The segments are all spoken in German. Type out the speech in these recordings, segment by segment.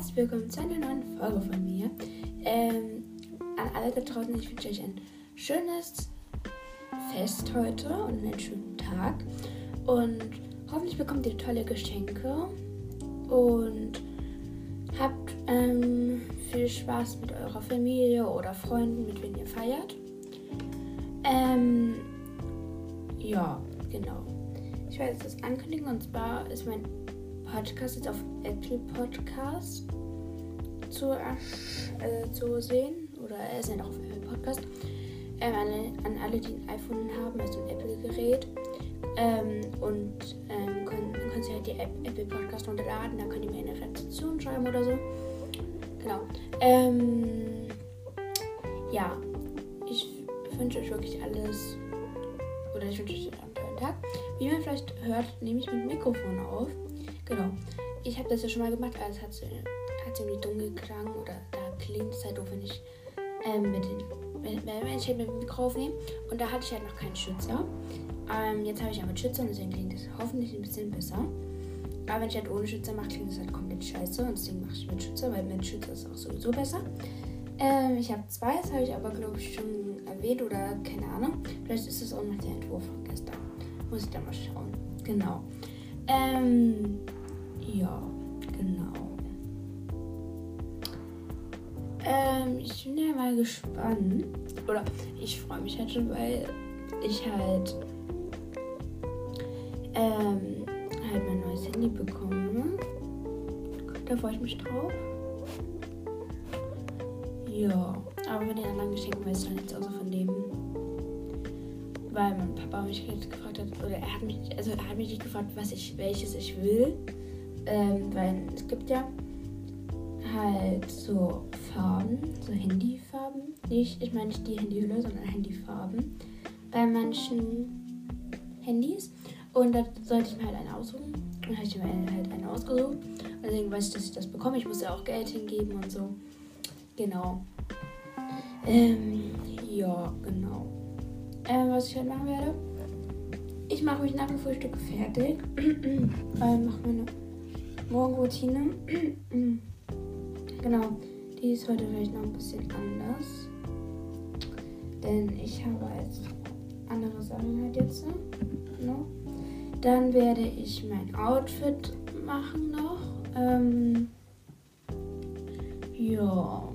herzlich willkommen zu einer neuen Folge von mir. Ähm, an alle da draußen, ich wünsche euch ein schönes Fest heute und einen schönen Tag. Und hoffentlich bekommt ihr tolle Geschenke und habt ähm, viel Spaß mit eurer Familie oder Freunden, mit wem ihr feiert. Ähm, ja, genau. Ich werde jetzt das ankündigen und zwar ist mein Podcast jetzt auf Apple Podcast zu, äh, zu sehen. Oder er ist ja noch auf Apple Podcast. Ähm, an, an, alle, die ein iPhone haben, also ein Apple-Gerät. Ähm, und ähm, können, dann können sie halt die App, Apple Podcast runterladen. Da können die mir eine Rezension schreiben oder so. Genau. Ähm, ja, ich wünsche euch wirklich alles. Oder ich wünsche euch einen tollen Tag. Wie man vielleicht hört, nehme ich mit Mikrofon auf. Genau. Ich habe das ja schon mal gemacht, aber es hat, hat irgendwie dumm geklang oder da klingt es halt doof, wenn ich ähm, mit den, wenn, wenn mit dem Mikro aufnehme. Und da hatte ich halt noch keinen Schützer. Ähm, jetzt habe ich aber Schützer und deswegen klingt es hoffentlich ein bisschen besser. Aber wenn ich halt ohne Schützer mache, klingt es halt komplett scheiße. Und deswegen mache ich mit Schützer, weil mit Schützer ist auch sowieso besser. Ähm, ich habe zwei, das habe ich aber glaube ich schon erwähnt oder keine Ahnung. Vielleicht ist es auch noch der Entwurf von gestern. Muss ich da mal schauen. Genau. Ähm, ja, genau. Ähm, ich bin ja mal gespannt. Oder ich freue mich halt schon, weil ich halt ähm, halt mein neues Handy bekomme. Da freue ich mich drauf. Ja, aber von den anderen Geschenken weiß ich noch nichts außer von dem. Weil mein Papa mich gefragt hat, oder er hat mich, also er hat mich nicht gefragt, was ich, welches ich will. Ähm, weil es gibt ja halt so Farben, so Handyfarben. Nicht, ich meine nicht die Handyhülle, sondern Handyfarben. Bei manchen Handys. Und da sollte ich mir halt einen aussuchen. Und habe ich mir halt einen ausgesucht. Und deswegen weiß ich, dass ich das bekomme. Ich muss ja auch Geld hingeben und so. Genau. Ähm, ja, genau. Ähm, was ich halt machen werde. Ich mache mich nach dem Frühstück fertig. ähm, mache meine Morgenroutine. genau. Die ist heute vielleicht noch ein bisschen anders. Denn ich habe jetzt andere Sachen halt jetzt. Ne? Dann werde ich mein Outfit machen noch. Ähm, ja.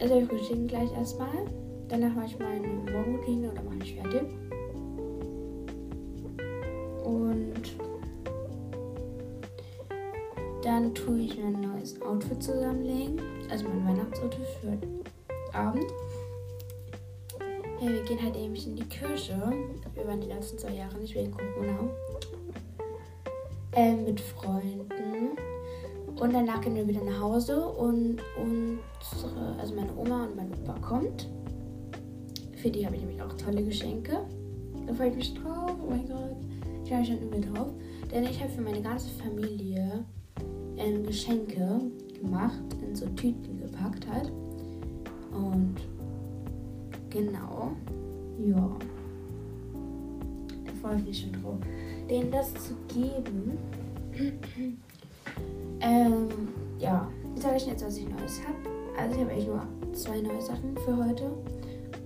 Also wir frühstücken gleich erstmal. Danach mache ich meine Morgenroutine oder mache ich fertig. Und dann tue ich mir ein neues Outfit zusammenlegen. Also mein Weihnachtsoutfit für Abend. Ja, wir gehen halt eben in die Kirche. Wir waren die letzten zwei Jahre nicht wegen Corona. Äh, mit Freunden. Und danach gehen wir wieder nach Hause und unsere, also meine Oma und mein Opa kommt. Für die habe ich nämlich auch tolle Geschenke. Da freue ich mich drauf. Oh mein Gott. Ich freue mich schon übel drauf. Denn ich habe für meine ganze Familie ähm, Geschenke gemacht, in so Tüten gepackt halt. Und genau, ja. Da freue ich mich schon drauf, denen das zu geben. ähm, ja, jetzt sage ich jetzt, was ich Neues habe. Also ich habe eigentlich nur zwei neue Sachen für heute.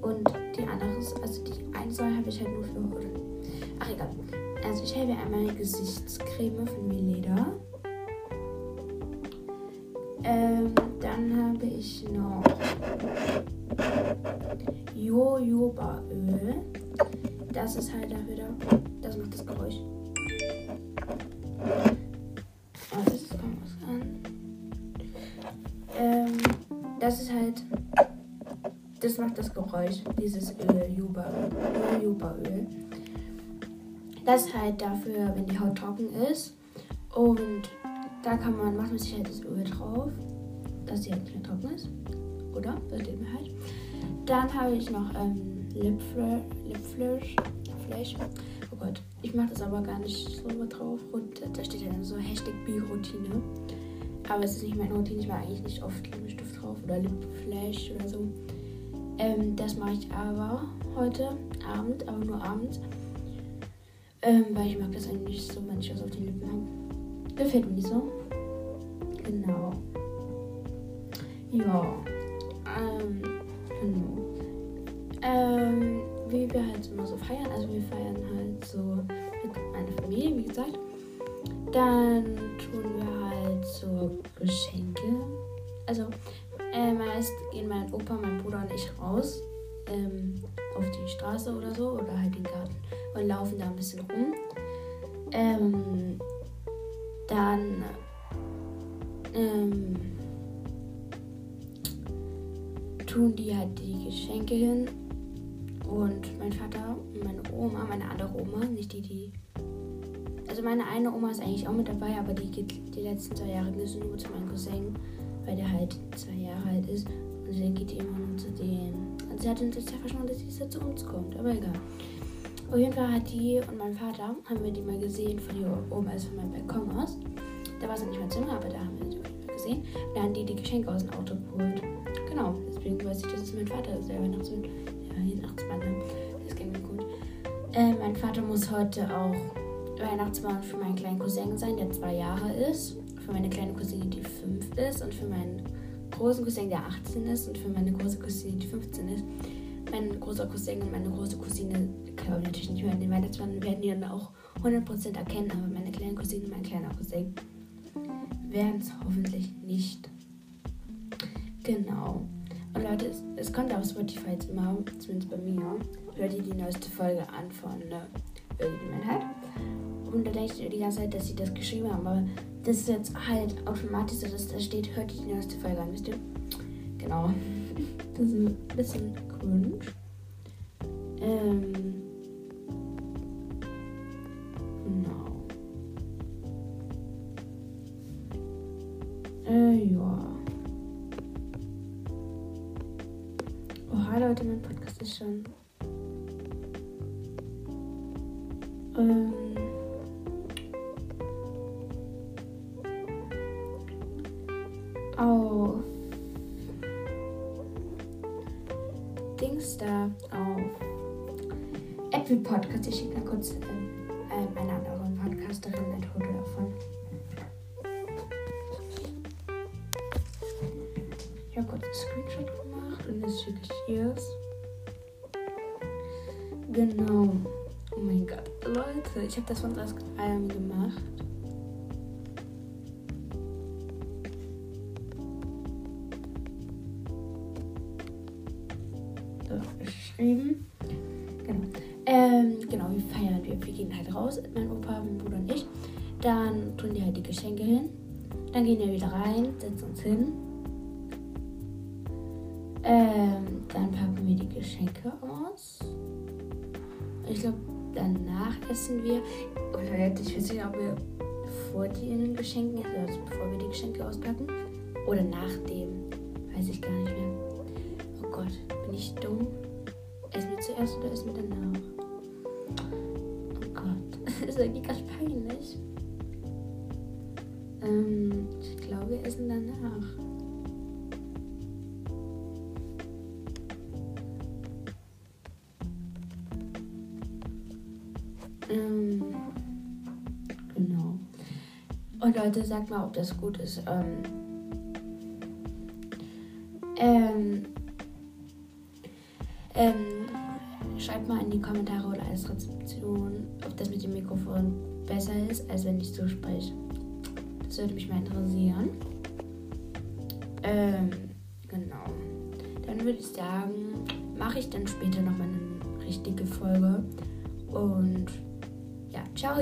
Und die andere, also die eine Sache habe ich halt nur für heute. Ach egal. Also ich habe einmal eine Gesichtscreme von Mileda. Ähm, dann habe ich noch Jojobaöl. Das ist halt dafür da. Das macht das Geräusch. Oh, das kommt was an. Ähm, das ist halt. Das macht das Geräusch, dieses Öl, Jojobaöl. Das ist halt dafür, wenn die Haut trocken ist. Und da kann man, macht man sich halt das Öl drauf, dass sie halt nicht mehr trocken ist. Oder? Versteht mir halt. Dann habe ich noch ähm, Lipflash. Flash. Oh Gott, ich mache das aber gar nicht so drauf. Und da steht ja dann so Hashtag Bi-Routine. Aber es ist nicht meine Routine. Ich mache eigentlich nicht oft Lippenstift drauf oder Lipflash oder so. Ähm, das mache ich aber heute Abend, aber nur abends. Ähm, weil ich mag das eigentlich so, wenn ich was auf den Lippen habe. Gefällt mir so. Genau. Ja. Ähm, genau. Ähm, wie wir halt immer so feiern. Also wir feiern halt so mit meiner Familie, wie gesagt. Dann tun wir halt so Geschenke. Also äh, meist gehen mein Opa, mein Bruder und ich raus ähm, auf die Straße oder so oder halt den Garten und laufen da ein bisschen rum. Ähm, dann ähm, tun die halt die Geschenke hin und mein Vater und meine Oma, meine andere Oma, nicht die, die. Also meine eine Oma ist eigentlich auch mit dabei, aber die geht die letzten zwei Jahre nur zu meinem Cousin, weil der halt zwei Jahre alt ist. Und deswegen geht immer nur zu denen. Und sie hat uns jetzt ja versprochen, dass sie jetzt zu uns kommt, aber egal. Auf jeden Fall hat die und mein Vater, haben wir die mal gesehen von hier oben, also von meinem Balkon aus. Da war es nicht mein Zimmer, aber da haben wir sie gesehen. Und da haben die die Geschenke aus dem Auto geholt. Genau, deswegen weiß ich, dass es mein Vater ist, der Weihnachtsmann. Ja, Weihnachtsmann, ne? Das ging mir gut. Äh, mein Vater muss heute auch Weihnachtsmann für meinen kleinen Cousin sein, der zwei Jahre ist. Für meine kleine Cousine, die fünf ist. Und für meinen großen Cousin, der 18 ist. Und für meine große Cousine, die 15 ist mein großer Cousin und meine große Cousine glaube natürlich nicht an den Weihnachtsmann, werden die dann auch 100% erkennen, aber meine kleine Cousine und mein kleiner Cousin werden es hoffentlich nicht. Genau. Und Leute, es, es kommt auf Spotify jetzt immer, zumindest bei mir, hört ihr die neueste Folge an von ne, irgendjemand hat. Und da denke ich die ganze Zeit, dass sie das geschrieben haben, aber das ist jetzt halt automatisch so, dass da steht, hört ihr die neueste Folge an, wisst ihr? Genau. Das ist ein bisschen cringe. Ähm. Genau. Äh, ja. Oha, Leute, mein Podcast ist schon. Ähm. Auf Dings da auf Apple Podcast. Ich schicke mal kurz äh, äh, einer anderen Podcasterin ein Foto davon. Ich habe kurz einen Screenshot gemacht und jetzt schicke ich es. Genau. Oh mein Gott, Leute, ich habe das von das allem gemacht. Geschrieben. Genau. Ähm, genau, wir feiern, wir, wir gehen halt raus, mein Opa, mein Bruder und ich. Dann tun die halt die Geschenke hin. Dann gehen wir wieder rein, setzen uns hin. Ähm, dann packen wir die Geschenke aus. Ich glaube, danach essen wir. Oder jetzt, ich weiß nicht, ob wir vor den Geschenken also bevor wir die Geschenke auspacken. Oder nachdem. Weiß ich gar nicht mehr. Oh Gott, bin ich dumm? Essen wir zuerst oder essen wir danach? Oh Gott, das ist irgendwie ganz peinlich. Ähm, ich glaube, wir essen danach. Ähm, genau. Und Leute, sagt mal, ob das gut ist. Ähm, ähm, ähm, schreibt mal in die Kommentare oder als Rezeption, ob das mit dem Mikrofon besser ist, als wenn ich so spreche. Das würde mich mal interessieren. Ähm, genau. Dann würde ich sagen, mache ich dann später nochmal eine richtige Folge. Und ja, ciao!